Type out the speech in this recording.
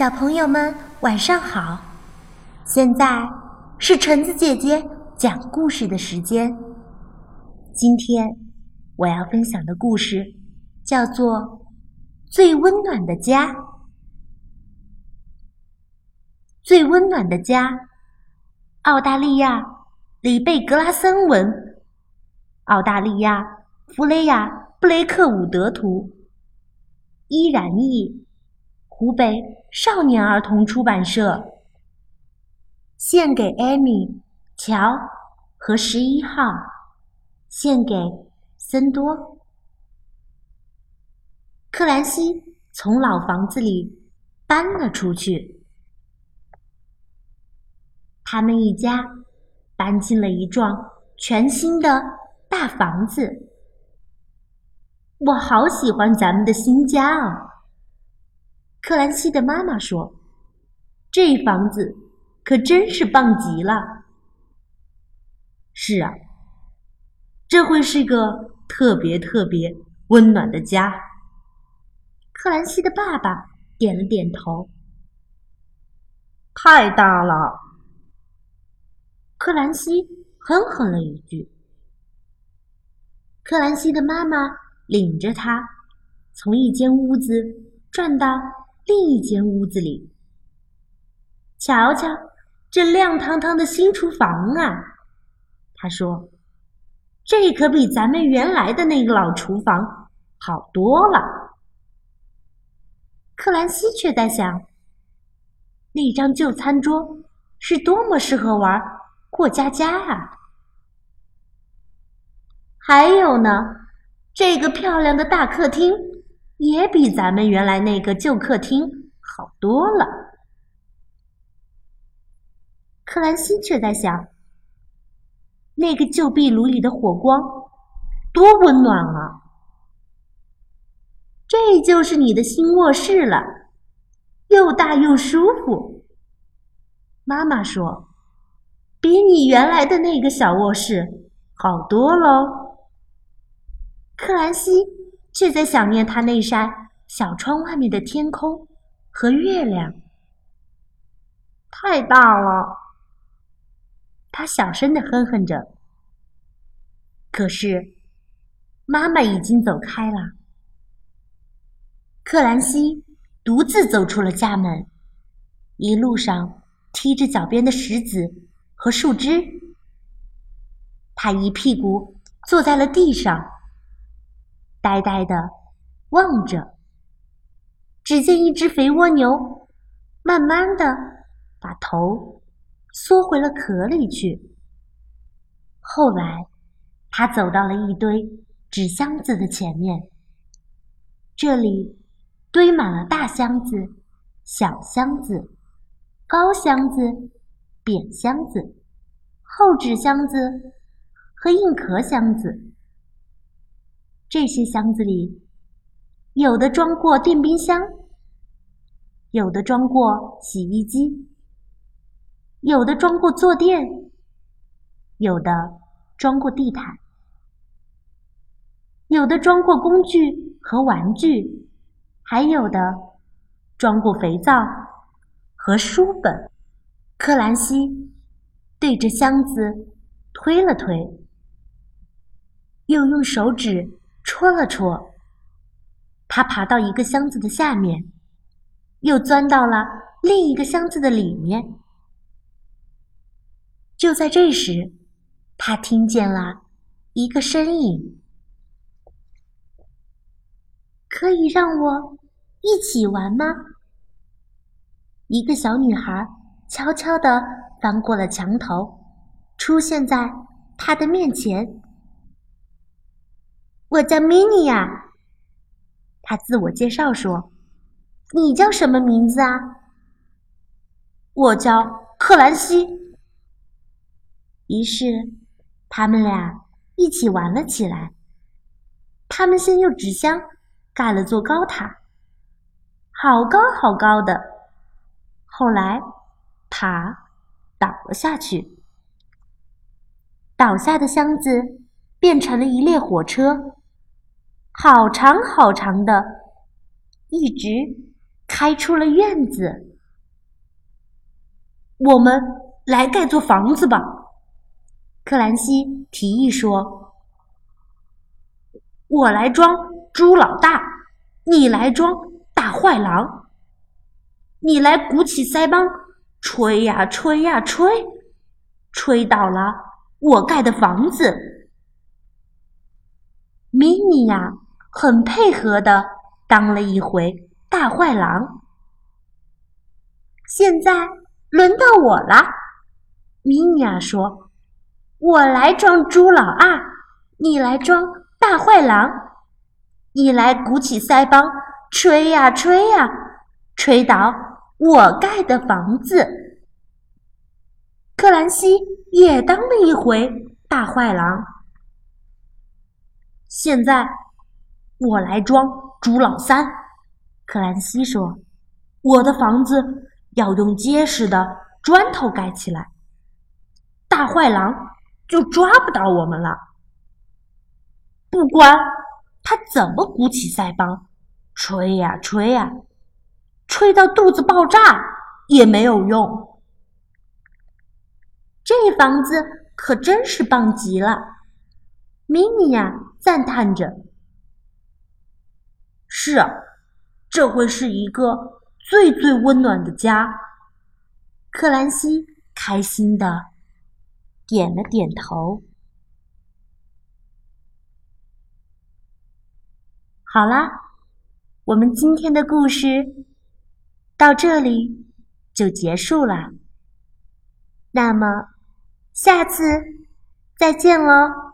小朋友们，晚上好！现在是橙子姐姐讲故事的时间。今天我要分享的故事叫做《最温暖的家》。最温暖的家，澳大利亚里贝格拉森文，澳大利亚弗雷亚布雷克伍德图，依然译。湖北少年儿童出版社献给艾米、乔和十一号，献给森多。克兰西从老房子里搬了出去，他们一家搬进了一幢全新的大房子。我好喜欢咱们的新家啊！克兰西的妈妈说：“这房子可真是棒极了。”是啊，这会是个特别特别温暖的家。克兰西的爸爸点了点头。太大了，克兰西哼哼了一句。克兰西的妈妈领着他从一间屋子转到。另一间屋子里，瞧瞧这亮堂堂的新厨房啊！他说：“这可比咱们原来的那个老厨房好多了。”克兰西却在想，那张旧餐桌是多么适合玩过家家啊！还有呢，这个漂亮的大客厅。也比咱们原来那个旧客厅好多了。克兰西却在想，那个旧壁炉里的火光多温暖啊！这就是你的新卧室了，又大又舒服。妈妈说，比你原来的那个小卧室好多喽。克兰西。却在想念他那扇小窗外面的天空和月亮。太大了，他小声的哼哼着。可是，妈妈已经走开了。克兰西独自走出了家门，一路上踢着脚边的石子和树枝，他一屁股坐在了地上。呆呆的望着，只见一只肥蜗牛慢慢的把头缩回了壳里去。后来，他走到了一堆纸箱子的前面，这里堆满了大箱子、小箱子、高箱子、扁箱子、厚纸箱子和硬壳箱子。这些箱子里，有的装过电冰箱，有的装过洗衣机，有的装过坐垫，有的装过地毯，有的装过工具和玩具，还有的装过肥皂和书本。克兰西对着箱子推了推，又用手指。戳了戳，他爬到一个箱子的下面，又钻到了另一个箱子的里面。就在这时，他听见了一个声音：“可以让我一起玩吗？”一个小女孩悄悄地翻过了墙头，出现在他的面前。我叫米妮呀，他自我介绍说：“你叫什么名字啊？”我叫克兰西。于是，他们俩一起玩了起来。他们先用纸箱盖了座高塔，好高好高的。后来，塔倒了下去，倒下的箱子变成了一列火车。好长好长的，一直开出了院子。我们来盖座房子吧。”克兰西提议说：“我来装猪老大，你来装大坏狼。你来鼓起腮帮，吹呀吹呀吹，吹倒了我盖的房子。”米妮呀，很配合的当了一回大坏狼。现在轮到我了，米妮亚说：“我来装猪老二，你来装大坏狼，你来鼓起腮帮，吹呀吹呀，吹倒我盖的房子。”克兰西也当了一回大坏狼。现在我来装猪老三，克兰西说：“我的房子。”要用结实的砖头盖起来，大坏狼就抓不到我们了。不管他怎么鼓起腮帮，吹呀吹呀，吹到肚子爆炸也没有用。这房子可真是棒极了，米妮呀赞叹着。是啊，这会是一个。最最温暖的家，克兰西开心的点了点头。好啦，我们今天的故事到这里就结束了。那么，下次再见喽。